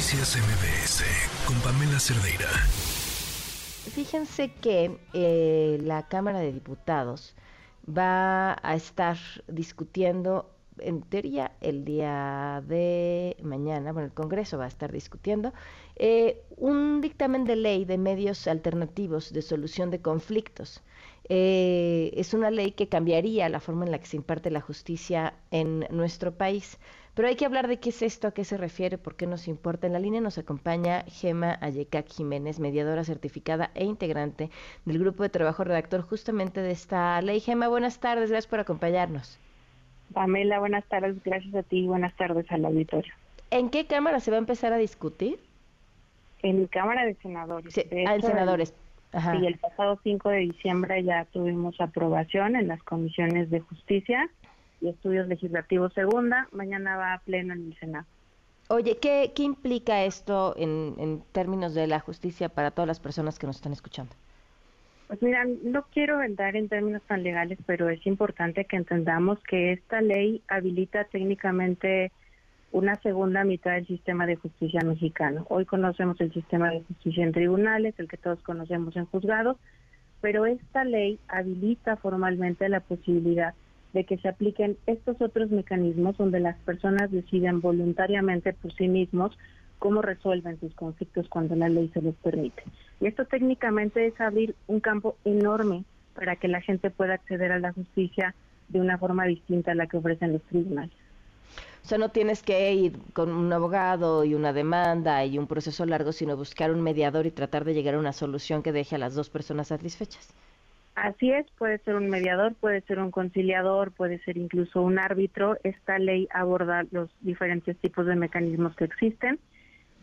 Noticias MBS con Pamela Cerdeira. Fíjense que eh, la Cámara de Diputados va a estar discutiendo, en teoría, el día de mañana, bueno, el Congreso va a estar discutiendo, eh, un dictamen de ley de medios alternativos de solución de conflictos. Eh, es una ley que cambiaría la forma en la que se imparte la justicia en nuestro país. Pero hay que hablar de qué es esto, a qué se refiere, por qué nos importa. En la línea nos acompaña Gema Ayecac Jiménez, mediadora certificada e integrante del grupo de trabajo redactor justamente de esta ley. Gema, buenas tardes, gracias por acompañarnos. Pamela, buenas tardes, gracias a ti y buenas tardes al auditorio. ¿En qué Cámara se va a empezar a discutir? En Cámara de Senadores. Sí, ah, en senadores. Y el pasado 5 de diciembre ya tuvimos aprobación en las comisiones de justicia y estudios legislativos segunda. Mañana va a pleno en el Senado. Oye, ¿qué, qué implica esto en, en términos de la justicia para todas las personas que nos están escuchando? Pues mira, no quiero entrar en términos tan legales, pero es importante que entendamos que esta ley habilita técnicamente una segunda mitad del sistema de justicia mexicano. Hoy conocemos el sistema de justicia en tribunales, el que todos conocemos en juzgados, pero esta ley habilita formalmente la posibilidad de que se apliquen estos otros mecanismos donde las personas deciden voluntariamente por sí mismos cómo resuelven sus conflictos cuando la ley se los permite. Y esto técnicamente es abrir un campo enorme para que la gente pueda acceder a la justicia de una forma distinta a la que ofrecen los tribunales. O sea, no tienes que ir con un abogado y una demanda y un proceso largo, sino buscar un mediador y tratar de llegar a una solución que deje a las dos personas satisfechas. Así es, puede ser un mediador, puede ser un conciliador, puede ser incluso un árbitro. Esta ley aborda los diferentes tipos de mecanismos que existen,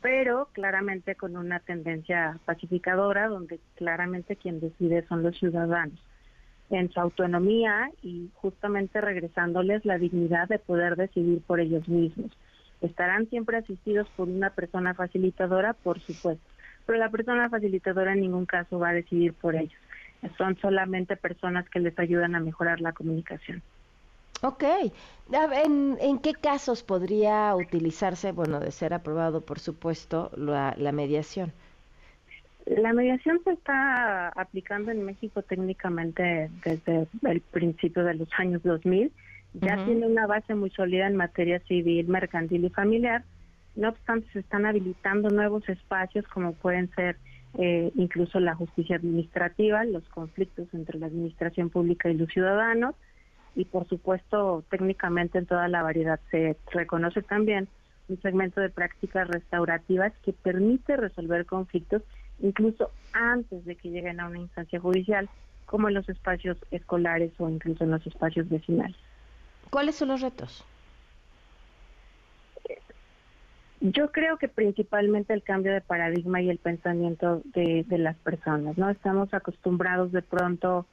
pero claramente con una tendencia pacificadora, donde claramente quien decide son los ciudadanos en su autonomía y justamente regresándoles la dignidad de poder decidir por ellos mismos. Estarán siempre asistidos por una persona facilitadora, por supuesto, pero la persona facilitadora en ningún caso va a decidir por ellos. Son solamente personas que les ayudan a mejorar la comunicación. Ok. ¿En, qué casos podría utilizarse, bueno, de ser aprobado, por supuesto, la mediación? La mediación se está aplicando en México técnicamente desde el principio de los años 2000. Ya tiene una base muy sólida en materia civil, mercantil y familiar. No obstante, se están habilitando nuevos espacios como pueden ser eh, incluso la justicia administrativa, los conflictos entre la administración pública y los ciudadanos. Y por supuesto, técnicamente en toda la variedad se reconoce también un segmento de prácticas restaurativas que permite resolver conflictos incluso antes de que lleguen a una instancia judicial, como en los espacios escolares o incluso en los espacios vecinales. ¿Cuáles son los retos? Yo creo que principalmente el cambio de paradigma y el pensamiento de, de, las personas, ¿no? Estamos acostumbrados de pronto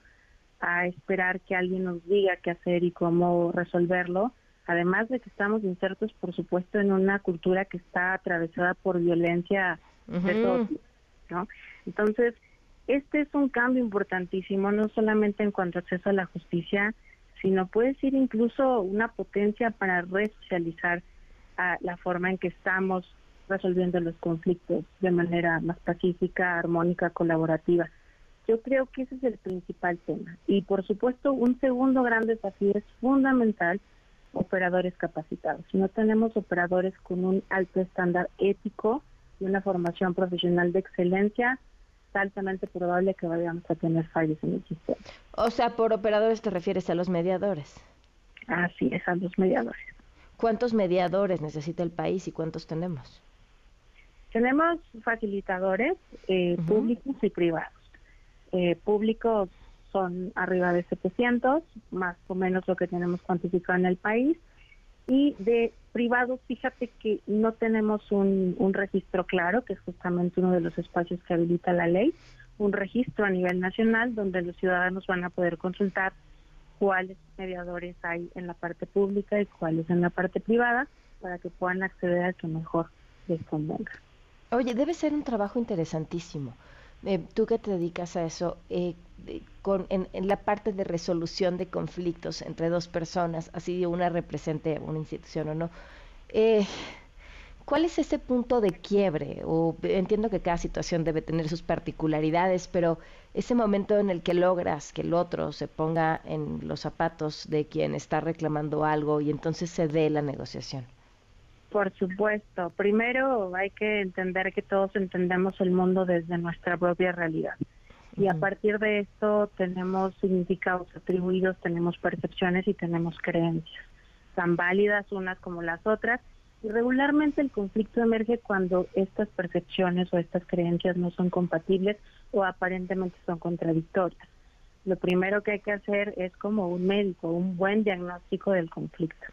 a esperar que alguien nos diga qué hacer y cómo resolverlo, además de que estamos insertos, por supuesto, en una cultura que está atravesada por violencia de todo tipo entonces, este es un cambio importantísimo, no solamente en cuanto a acceso a la justicia, sino puede ser incluso una potencia para resocializar a la forma en que estamos resolviendo los conflictos de manera más pacífica, armónica, colaborativa. Yo creo que ese es el principal tema. Y por supuesto, un segundo gran desafío es fundamental, operadores capacitados. Si no tenemos operadores con un alto estándar ético, una formación profesional de excelencia, es altamente probable que vayamos a tener fallos en el sistema. O sea, por operadores te refieres a los mediadores. Así es, a los mediadores. ¿Cuántos mediadores necesita el país y cuántos tenemos? Tenemos facilitadores eh, públicos y privados. Eh, públicos son arriba de 700, más o menos lo que tenemos cuantificado en el país. Y de privados, fíjate que no tenemos un, registro claro, que es justamente uno de los espacios que habilita la ley, un registro a nivel nacional donde los ciudadanos van a poder consultar cuáles mediadores hay en la parte pública y cuáles en la parte privada para que puedan acceder al que mejor les convenga. Oye, debe ser un trabajo interesantísimo. Eh, tú que te dedicas a eso, eh, con, en, la parte de resolución de conflictos entre dos personas, así una represente una institución o no, eh, ¿Cuál es ese punto de quiebre? O entiendo que cada situación debe tener sus particularidades, pero ese momento en el que logras que el otro se ponga en los zapatos de quien está reclamando algo y entonces se dé la negociación. Por supuesto. Primero hay que entender que todos entendemos el mundo desde nuestra propia realidad. Y a partir de esto tenemos significados atribuidos, tenemos percepciones y tenemos creencias, tan válidas unas como las otras. Y regularmente el conflicto emerge cuando estas percepciones o estas creencias no son compatibles o aparentemente son contradictorias. Lo primero que hay que hacer es como un médico, un buen diagnóstico del conflicto.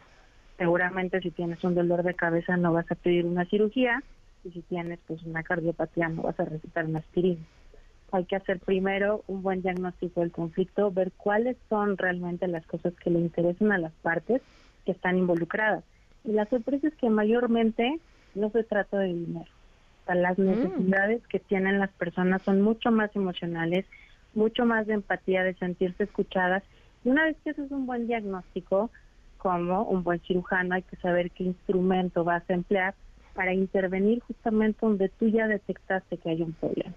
Seguramente si tienes un dolor de cabeza no vas a pedir una cirugía y si tienes pues una cardiopatía no vas a recetar una aspirina hay que hacer primero un buen diagnóstico del conflicto, ver cuáles son realmente las cosas que le interesan a las partes que están involucradas. Y la sorpresa es que mayormente no se trata de dinero. las mm. necesidades que tienen las personas son mucho más emocionales, mucho más de empatía, de sentirse escuchadas. Y una vez que haces un buen diagnóstico, como un buen cirujano, hay que saber qué instrumento vas a emplear para intervenir justamente donde tú ya detectaste que hay un problema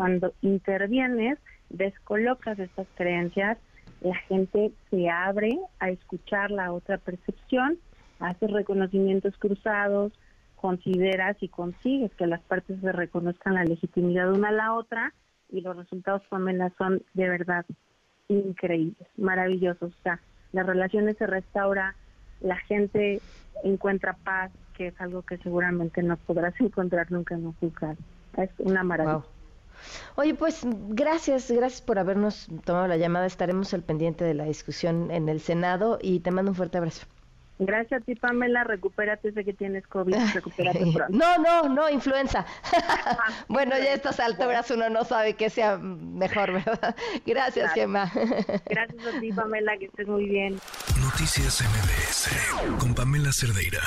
cuando intervienes, descolocas estas creencias, la gente se abre a escuchar la otra percepción, hace reconocimientos cruzados, consideras y consigues que las partes se reconozcan la legitimidad una a la otra y los resultados, son de verdad increíbles, maravillosos. O sea, las relaciones se restaura, la gente encuentra paz, que es algo que seguramente no podrás encontrar nunca en un juzgado. Es una maravilla. Oye, pues gracias, gracias por habernos tomado la llamada. Estaremos al pendiente de la discusión en el Senado y te mando un fuerte abrazo. Gracias a ti, Pamela. Recupérate, sé que tienes COVID. Recupérate pronto. No, no, no, influenza. bueno, ya a estas alturas uno no sabe qué sea mejor, ¿verdad? Gracias, Gemma. Gracias a ti, Pamela, que estés muy bien. Noticias MBS con Pamela Cerdeira.